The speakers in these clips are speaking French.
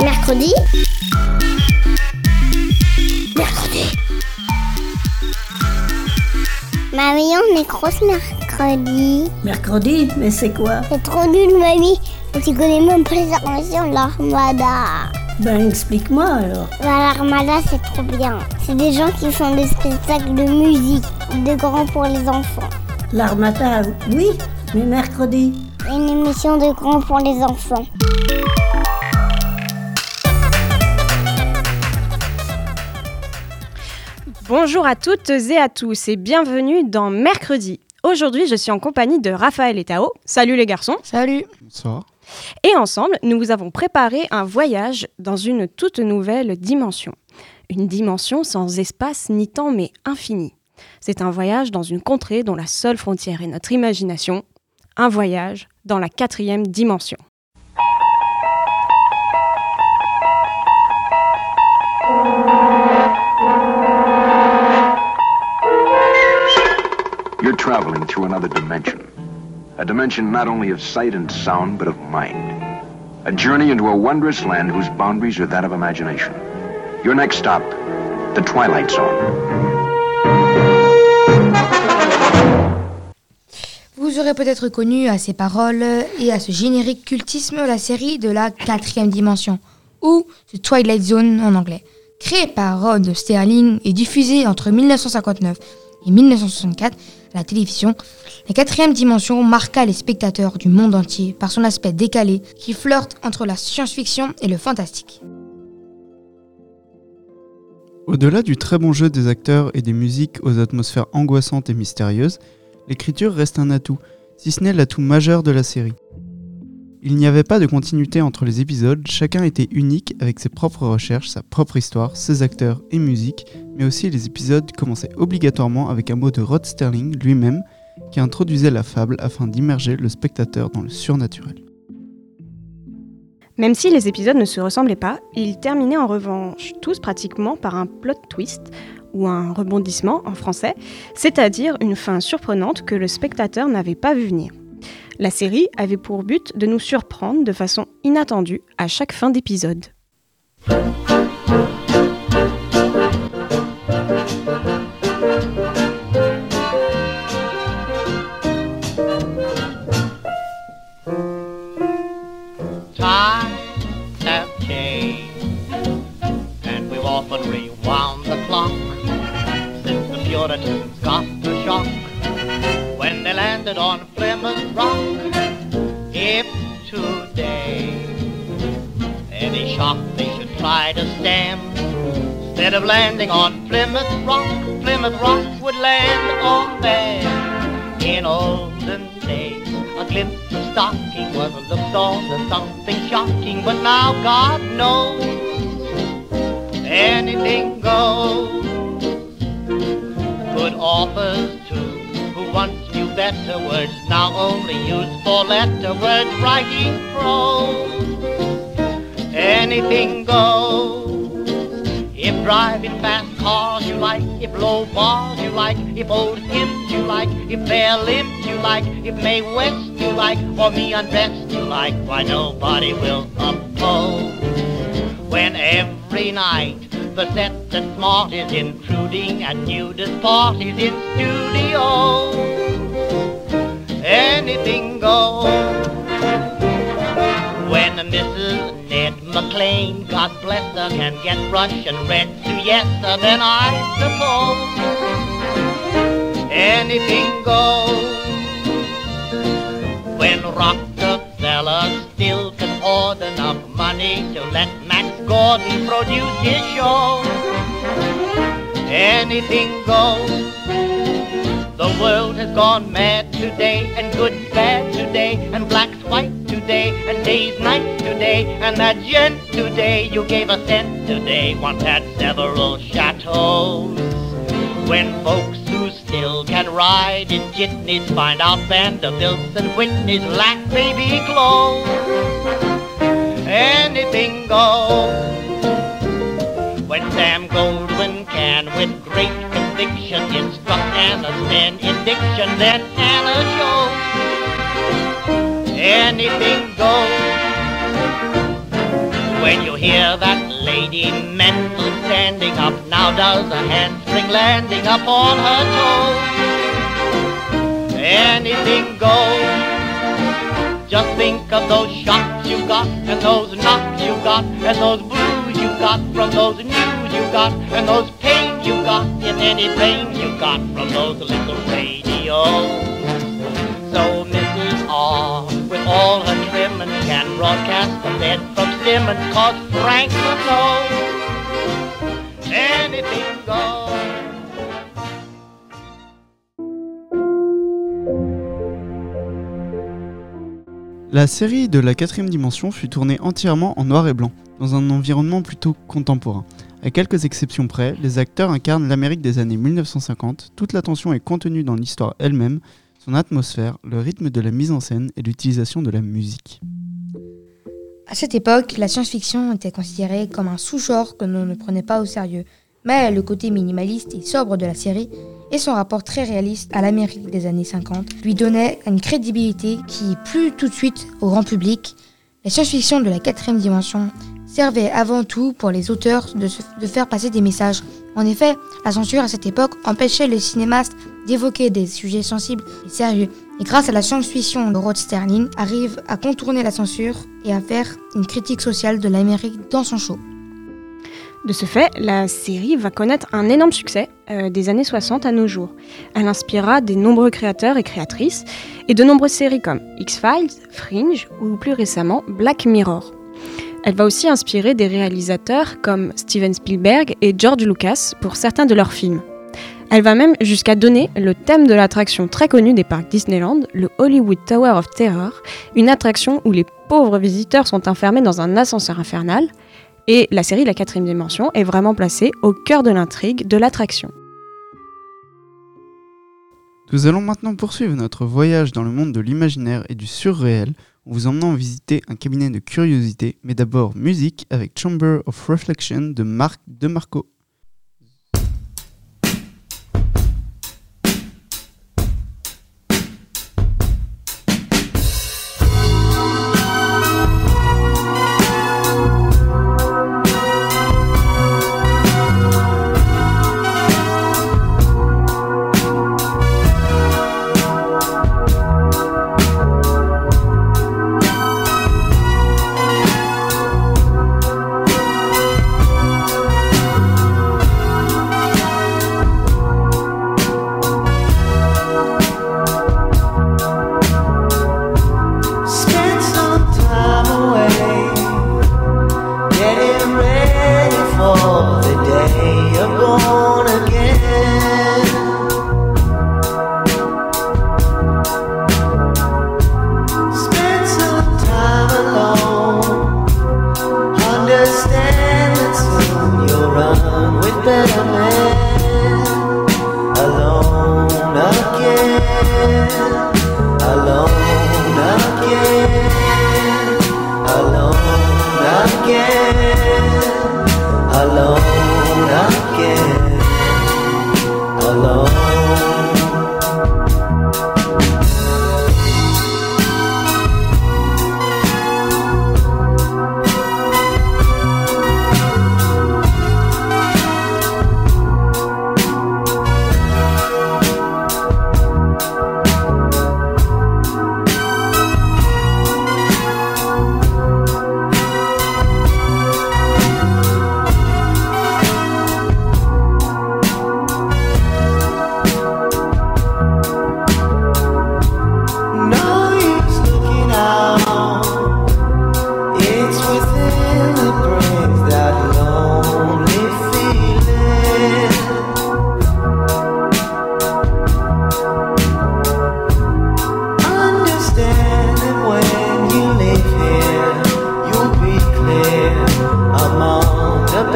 Mercredi Mercredi Mamie, on est grosse mercredi. Mercredi Mais c'est quoi? C'est trop nul, mamie. Tu connais même pas les de l'armada. Ben explique-moi alors. Bah, l'armada, c'est trop bien. C'est des gens qui font des spectacles de musique, de grands pour les enfants. L'armada, oui, mais mercredi. Une émission de grands pour les enfants. Bonjour à toutes et à tous et bienvenue dans Mercredi. Aujourd'hui, je suis en compagnie de Raphaël et Tao. Salut les garçons. Salut. Bonsoir. Et ensemble, nous vous avons préparé un voyage dans une toute nouvelle dimension. Une dimension sans espace ni temps mais infinie. C'est un voyage dans une contrée dont la seule frontière est notre imagination. Un voyage dans la quatrième dimension. You're traveling through another dimension. A dimension not only of sight and sound, but of mind. A journey into a wondrous land whose boundaries are that of imagination. Your next stop, the Twilight Zone. Vous aurez peut-être connu à ces paroles et à ce générique cultisme la série de la quatrième dimension, ou The Twilight Zone en anglais. Créée par Rod Sterling et diffusée entre 1959 et 1964 à la télévision, la quatrième dimension marqua les spectateurs du monde entier par son aspect décalé qui flirte entre la science-fiction et le fantastique. Au-delà du très bon jeu des acteurs et des musiques aux atmosphères angoissantes et mystérieuses, l'écriture reste un atout, si ce n'est l'atout majeur de la série. Il n'y avait pas de continuité entre les épisodes, chacun était unique avec ses propres recherches, sa propre histoire, ses acteurs et musique, mais aussi les épisodes commençaient obligatoirement avec un mot de Rod Sterling lui-même qui introduisait la fable afin d'immerger le spectateur dans le surnaturel. Même si les épisodes ne se ressemblaient pas, ils terminaient en revanche tous pratiquement par un plot twist ou un rebondissement en français, c'est-à-dire une fin surprenante que le spectateur n'avait pas vu venir. La série avait pour but de nous surprendre de façon inattendue à chaque fin d'épisode. On Plymouth Rock. If today any shock they should try to stem, instead of landing on Plymouth Rock, Plymouth Rock would land on them. In olden days, a glimpse of stocking was looked on as something shocking, but now God knows anything goes. Better words, now only use four letter words writing prose. Anything goes. If driving fast cars you like, if low bars you like, if old hymns you like, if bare limbs you like, if May West you like, or me undressed you like, why nobody will oppose. When every night the set and smart is intruding at nudist parties in studio. Anything goes. When Mrs. Ned McLean, God bless her, can get Russian red siesta, then I suppose anything goes. When Rockefeller still can hoard enough money to let Max Gordon produce his show, anything goes. The world has gone mad today, and good's bad today, and black's white today, and day's night today, and that gent today you gave a cent today once had several chateaus. When folks who still can ride in jitneys find out Vanderbilts and Whitneys lack baby clothes, anything goes. When Sam Goldwyn can with great fiction, instruct in diction, then Anna show. Anything goes. When you hear that lady mental standing up, now does a handspring landing up on her toe. Anything goes. Just think of those shocks you got, and those knocks you got, and those blues you got from those news you got, and those pains you got in any pain you got from those little radios. So Mrs. R, with all her trimmings, can broadcast the bed from Simmons, cause Frank would know anything goes. La série de la quatrième dimension fut tournée entièrement en noir et blanc, dans un environnement plutôt contemporain. À quelques exceptions près, les acteurs incarnent l'Amérique des années 1950, toute l'attention est contenue dans l'histoire elle-même, son atmosphère, le rythme de la mise en scène et l'utilisation de la musique. À cette époque, la science-fiction était considérée comme un sous-genre que l'on ne prenait pas au sérieux, mais le côté minimaliste et sobre de la série et son rapport très réaliste à l'Amérique des années 50 lui donnaient une crédibilité qui plut tout de suite au grand public. La science-fiction de la quatrième dimension servait avant tout pour les auteurs de, de faire passer des messages. En effet, la censure à cette époque empêchait les cinéastes d'évoquer des sujets sensibles et sérieux. Et grâce à la science-fiction, Rod Sterling arrive à contourner la censure et à faire une critique sociale de l'Amérique dans son show. De ce fait, la série va connaître un énorme succès euh, des années 60 à nos jours. Elle inspirera des nombreux créateurs et créatrices et de nombreuses séries comme X-Files, Fringe ou plus récemment Black Mirror. Elle va aussi inspirer des réalisateurs comme Steven Spielberg et George Lucas pour certains de leurs films. Elle va même jusqu'à donner le thème de l'attraction très connue des parcs Disneyland, le Hollywood Tower of Terror, une attraction où les pauvres visiteurs sont enfermés dans un ascenseur infernal, et la série La quatrième dimension est vraiment placée au cœur de l'intrigue de l'attraction. Nous allons maintenant poursuivre notre voyage dans le monde de l'imaginaire et du surréel en vous emmenant visiter un cabinet de curiosité, mais d'abord musique avec Chamber of Reflection de Marc DeMarco.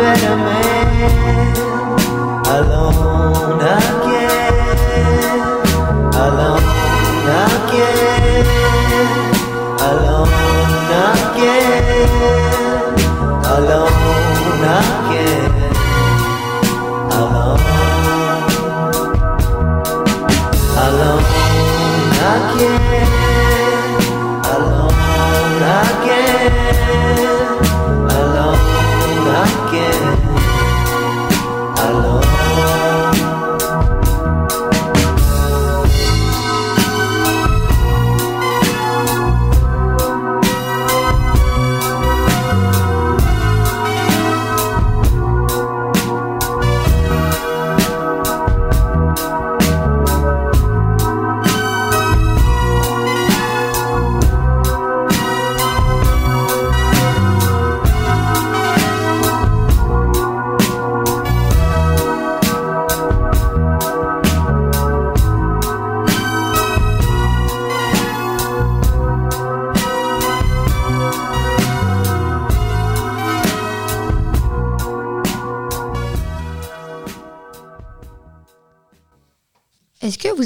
better man.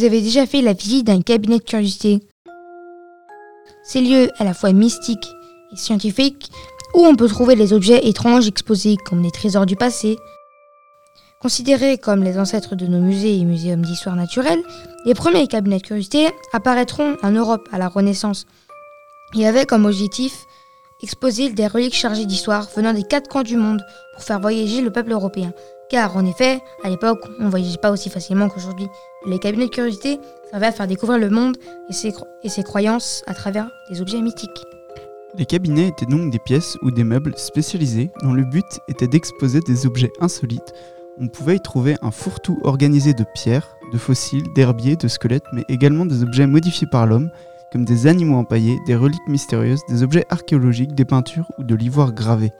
Vous avez déjà fait la visite d'un cabinet de curiosité Ces lieux à la fois mystiques et scientifiques où on peut trouver les objets étranges exposés comme des trésors du passé. Considérés comme les ancêtres de nos musées et muséums d'histoire naturelle, les premiers cabinets de curiosité apparaîtront en Europe à la Renaissance et avaient comme objectif exposer des reliques chargées d'histoire venant des quatre coins du monde pour faire voyager le peuple européen. Car en effet, à l'époque, on ne voyageait pas aussi facilement qu'aujourd'hui. Les cabinets de curiosité servaient à faire découvrir le monde et ses, croyances à travers des objets mythiques. Les cabinets étaient donc des pièces ou des meubles spécialisés dont le but était d'exposer des objets insolites. On pouvait y trouver un fourre-tout organisé de pierres, de fossiles, d'herbiers, de squelettes, mais également des objets modifiés par l'homme, comme des animaux empaillés, des reliques mystérieuses, des objets archéologiques, des peintures ou de l'ivoire gravé.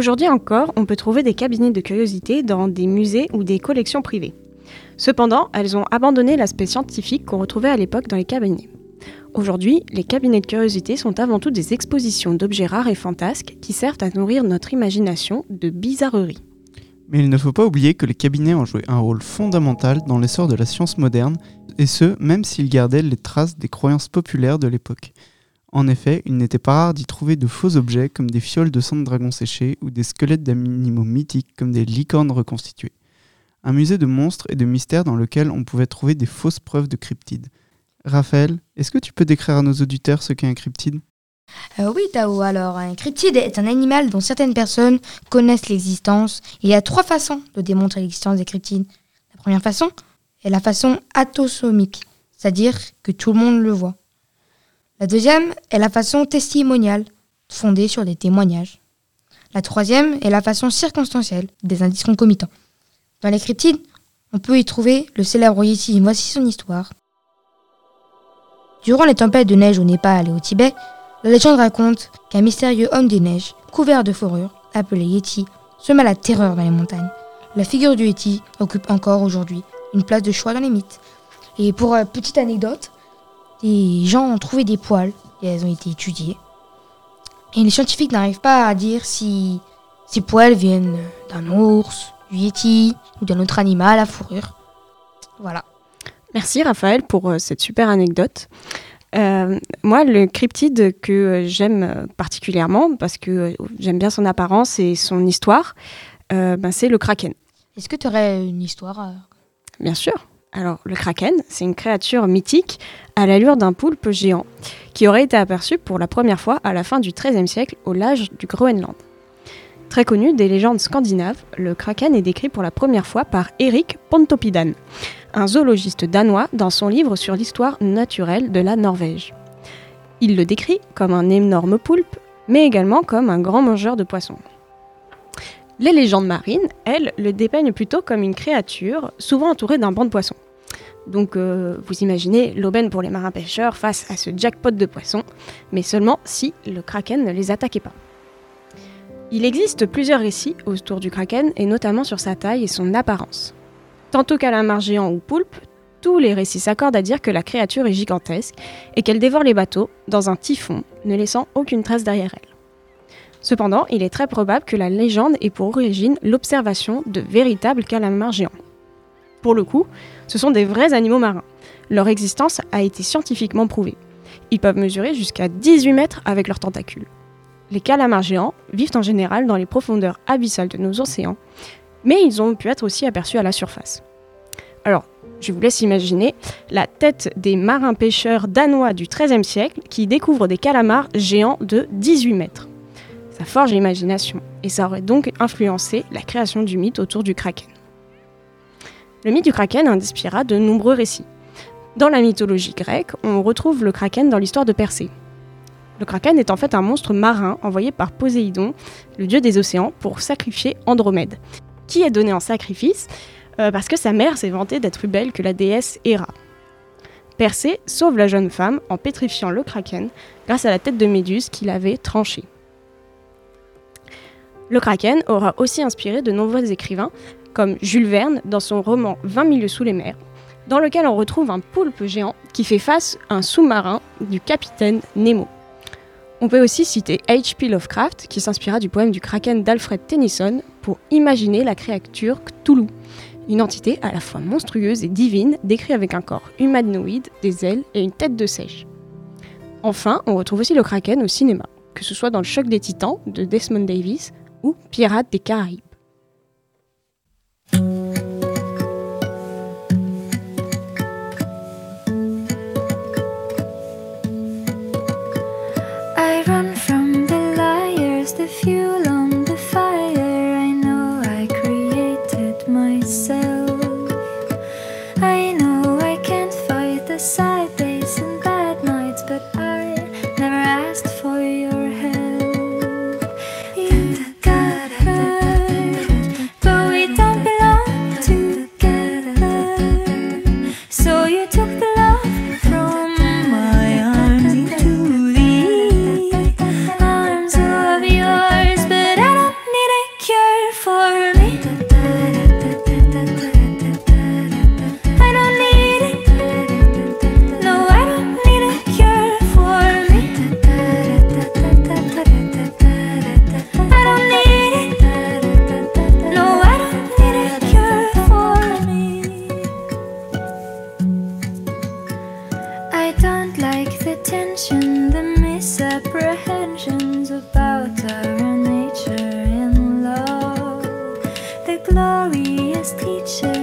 Aujourd'hui encore, on peut trouver des cabinets de curiosité dans des musées ou des collections privées. Cependant, elles ont abandonné l'aspect scientifique qu'on retrouvait à l'époque dans les cabinets. Aujourd'hui, les cabinets de curiosité sont avant tout des expositions d'objets rares et fantasques qui servent à nourrir notre imagination de bizarreries. Mais il ne faut pas oublier que les cabinets ont joué un rôle fondamental dans l'essor de la science moderne, et ce, même s'ils gardaient les traces des croyances populaires de l'époque. En effet, il n'était pas rare d'y trouver de faux objets comme des fioles de sang de dragon séché ou des squelettes d'animaux mythiques comme des licornes reconstituées. Un musée de monstres et de mystères dans lequel on pouvait trouver des fausses preuves de cryptides. Raphaël, est-ce que tu peux décrire à nos auditeurs ce qu'est un cryptide? Euh, oui, Tao, alors, un cryptide est un animal dont certaines personnes connaissent l'existence. Il y a trois façons de démontrer l'existence des cryptides. La première façon est la façon atosomique, c'est-à-dire que tout le monde le voit. La deuxième est la façon testimoniale, fondée sur des témoignages. La troisième est la façon circonstancielle, des indices concomitants. Dans les cryptides, on peut y trouver le célèbre Yeti. Voici son histoire. Durant les tempêtes de neige au Népal et au Tibet, la légende raconte qu'un mystérieux homme des neiges, couvert de fourrure, appelé Yeti, sema la terreur dans les montagnes. La figure du Yeti occupe encore aujourd'hui une place de choix dans les mythes. Et pour euh, petite anecdote, des gens ont trouvé des poils et elles ont été étudiées. Et les scientifiques n'arrivent pas à dire si ces poils viennent d'un ours, du Yeti ou d'un autre animal à fourrure. Voilà. Merci Raphaël pour euh, cette super anecdote. Euh, moi, le cryptide que euh, j'aime particulièrement, parce que j'aime bien son apparence et son histoire, euh, ben, c'est le kraken. Est-ce que tu aurais une histoire Bien sûr. Alors, le kraken, c'est une créature mythique à l'allure d'un poulpe géant qui aurait été aperçu pour la première fois à la fin du XIIIe siècle au large du Groenland. Très connu des légendes scandinaves, le kraken est décrit pour la première fois par Erik Pontoppidan, un zoologiste danois dans son livre sur l'histoire naturelle de la Norvège. Il le décrit comme un énorme poulpe, mais également comme un grand mangeur de poissons. Les légendes marines, elles, le dépeignent plutôt comme une créature, souvent entourée d'un banc de poissons. Donc euh, vous imaginez l'aubaine pour les marins pêcheurs face à ce jackpot de poissons, mais seulement si le kraken ne les attaquait pas. Il existe plusieurs récits autour du kraken, et notamment sur sa taille et son apparence. Tantôt calamar géant ou poulpe, tous les récits s'accordent à dire que la créature est gigantesque et qu'elle dévore les bateaux dans un typhon, ne laissant aucune trace derrière elle. Cependant, il est très probable que la légende ait pour origine l'observation de véritables calamars géants. Pour le coup, ce sont des vrais animaux marins. Leur existence a été scientifiquement prouvée. Ils peuvent mesurer jusqu'à 18 mètres avec leurs tentacules. Les calamars géants vivent en général dans les profondeurs abyssales de nos océans, mais ils ont pu être aussi aperçus à la surface. Alors, je vous laisse imaginer la tête des marins pêcheurs danois du XIIIe siècle qui découvrent des calamars géants de 18 mètres. Forge l'imagination, et ça aurait donc influencé la création du mythe autour du kraken. Le mythe du kraken inspira de nombreux récits. Dans la mythologie grecque, on retrouve le kraken dans l'histoire de Persée. Le kraken est en fait un monstre marin envoyé par Poséidon, le dieu des océans, pour sacrifier Andromède, qui est donné en sacrifice? Euh, parce que sa mère s'est vantée d'être plus belle que la déesse Héra. Persée sauve la jeune femme en pétrifiant le kraken grâce à la tête de Méduse qu'il avait tranchée. Le kraken aura aussi inspiré de nombreux écrivains, comme Jules Verne dans son roman 20 milieux sous les mers, dans lequel on retrouve un poulpe géant qui fait face à un sous-marin du capitaine Nemo. On peut aussi citer H.P. Lovecraft, qui s'inspira du poème du kraken d'Alfred Tennyson pour imaginer la créature Cthulhu, une entité à la fois monstrueuse et divine, décrite avec un corps humanoïde, des ailes et une tête de sèche. Enfin, on retrouve aussi le kraken au cinéma, que ce soit dans Le Choc des Titans de Desmond Davis ou Pirates des Caraïbes.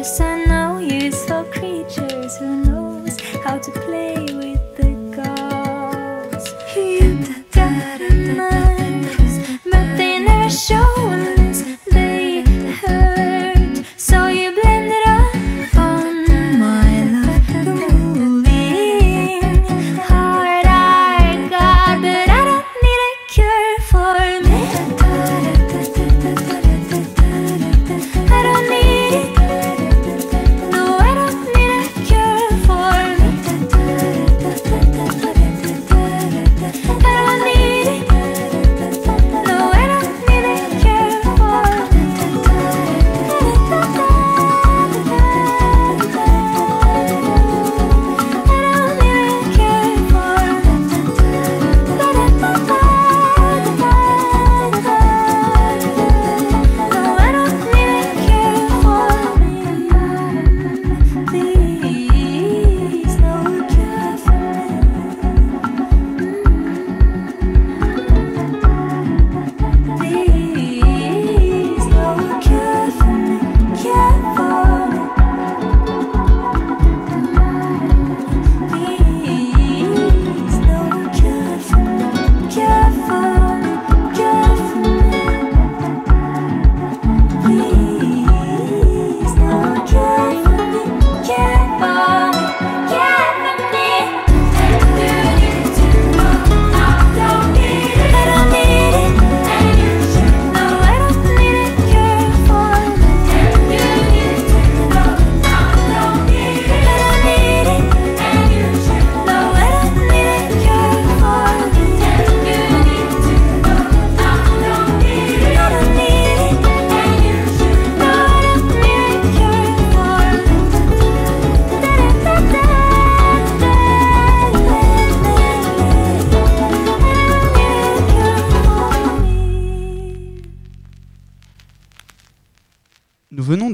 sun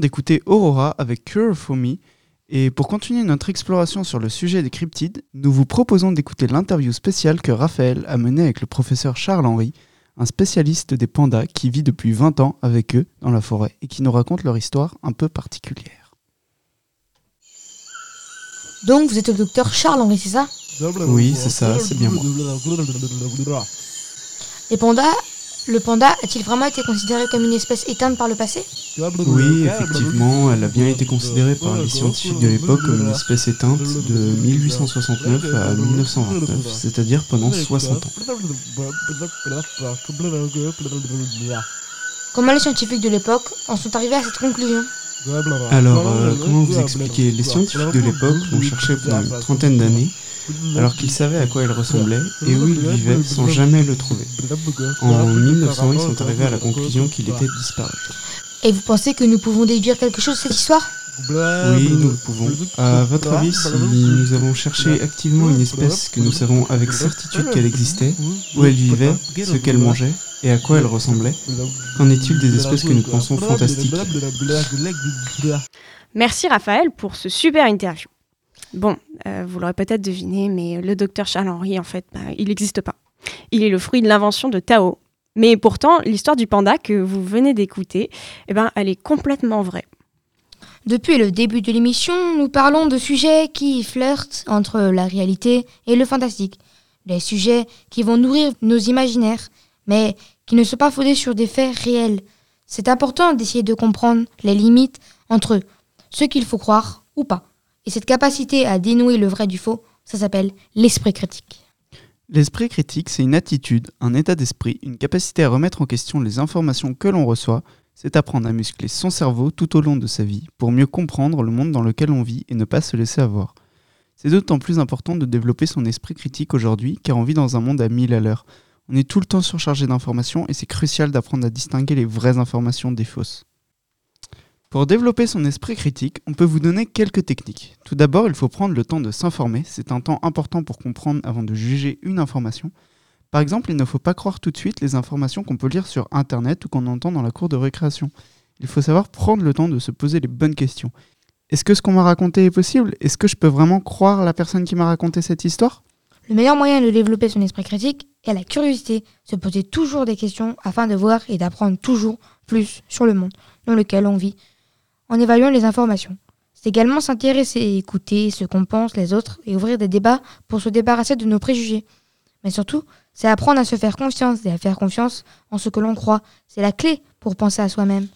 d'écouter Aurora avec Cure for Me. Et pour continuer notre exploration sur le sujet des cryptides, nous vous proposons d'écouter l'interview spéciale que Raphaël a menée avec le professeur Charles Henry, un spécialiste des pandas qui vit depuis 20 ans avec eux dans la forêt et qui nous raconte leur histoire un peu particulière. Donc vous êtes le docteur Charles Henry, c'est ça? Oui, c'est ça, c'est bien moi. Les pandas, le panda a-t-il vraiment été considéré comme une espèce éteinte par le passé? Oui, effectivement, elle a bien été considérée par les scientifiques de l'époque comme une espèce éteinte de 1869 à 1929, c'est-à-dire pendant 60 ans. Comment les scientifiques de l'époque en sont arrivés à cette conclusion? Alors, euh, comment vous expliquer Les scientifiques de l'époque l'ont cherché pendant une trentaine d'années, alors qu'ils savaient à quoi elle ressemblait et où il vivait sans jamais le trouver. En 1900, ils sont arrivés à la conclusion qu'il était disparu. Et vous pensez que nous pouvons déduire quelque chose de cette histoire? Oui, nous le pouvons. À votre avis, si nous avons cherché activement une espèce que nous savons avec certitude qu'elle existait, où elle vivait, ce qu'elle mangeait et à quoi elle ressemblait, qu'en est-il des espèces que nous pensons fantastiques Merci Raphaël pour ce super interview. Bon, euh, vous l'aurez peut-être deviné, mais le docteur Charles Henry, en fait, bah, il n'existe pas. Il est le fruit de l'invention de Tao. Mais pourtant, l'histoire du panda que vous venez d'écouter, eh ben, elle est complètement vraie. Depuis le début de l'émission, nous parlons de sujets qui flirtent entre la réalité et le fantastique. Des sujets qui vont nourrir nos imaginaires, mais qui ne sont pas fondés sur des faits réels. C'est important d'essayer de comprendre les limites entre ce qu'il faut croire ou pas. Et cette capacité à dénouer le vrai du faux, ça s'appelle l'esprit critique. L'esprit critique, c'est une attitude, un état d'esprit, une capacité à remettre en question les informations que l'on reçoit. C'est apprendre à muscler son cerveau tout au long de sa vie pour mieux comprendre le monde dans lequel on vit et ne pas se laisser avoir. C'est d'autant plus important de développer son esprit critique aujourd'hui car on vit dans un monde à mille à l'heure. On est tout le temps surchargé d'informations et c'est crucial d'apprendre à distinguer les vraies informations des fausses. Pour développer son esprit critique, on peut vous donner quelques techniques. Tout d'abord, il faut prendre le temps de s'informer, c'est un temps important pour comprendre avant de juger une information. Par exemple, il ne faut pas croire tout de suite les informations qu'on peut lire sur Internet ou qu'on entend dans la cour de récréation. Il faut savoir prendre le temps de se poser les bonnes questions. Est-ce que ce qu'on m'a raconté est possible? Est-ce que je peux vraiment croire la personne qui m'a raconté cette histoire? Le meilleur moyen de développer son esprit critique est la curiosité, se poser toujours des questions afin de voir et d'apprendre toujours plus sur le monde dans lequel on vit en évaluant les informations. C'est également s'intéresser et écouter ce qu'on pense les autres et ouvrir des débats pour se débarrasser de nos préjugés. Mais surtout, c'est apprendre à se faire confiance et à faire confiance en ce que l'on croit. C'est la clé pour penser à soi-même.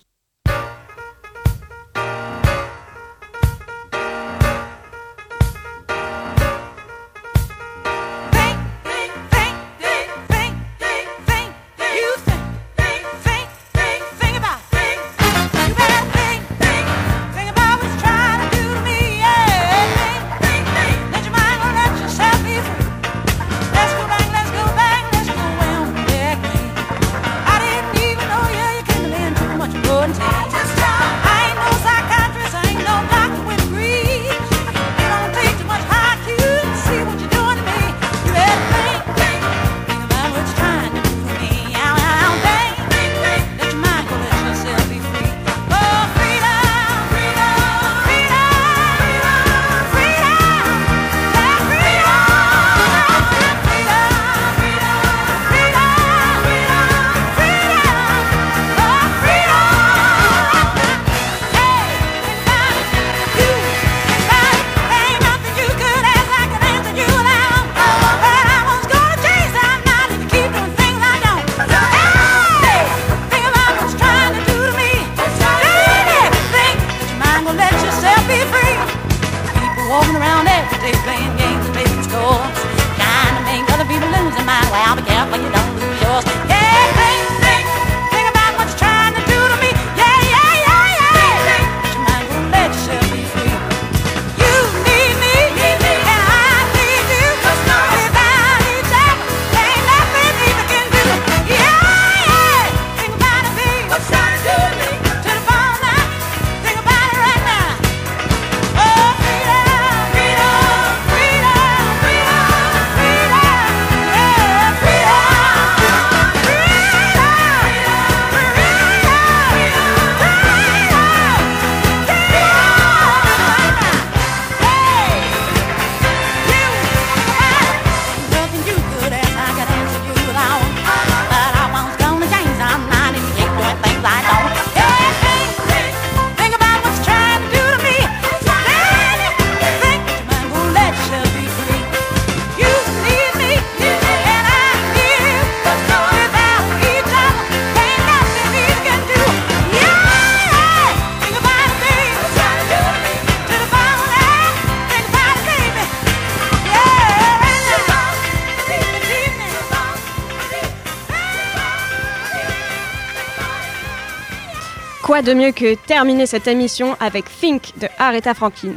Quoi de mieux que terminer cette émission avec Think de Aretha Franklin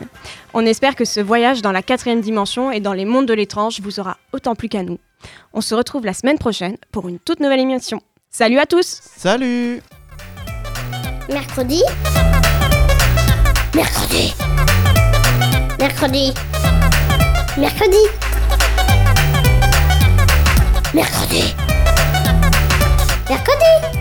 On espère que ce voyage dans la quatrième dimension et dans les mondes de l'étrange vous aura autant plu qu'à nous. On se retrouve la semaine prochaine pour une toute nouvelle émission. Salut à tous Salut Mercredi? Mercredi. Mercredi. Mercredi. Mercredi. Mercredi.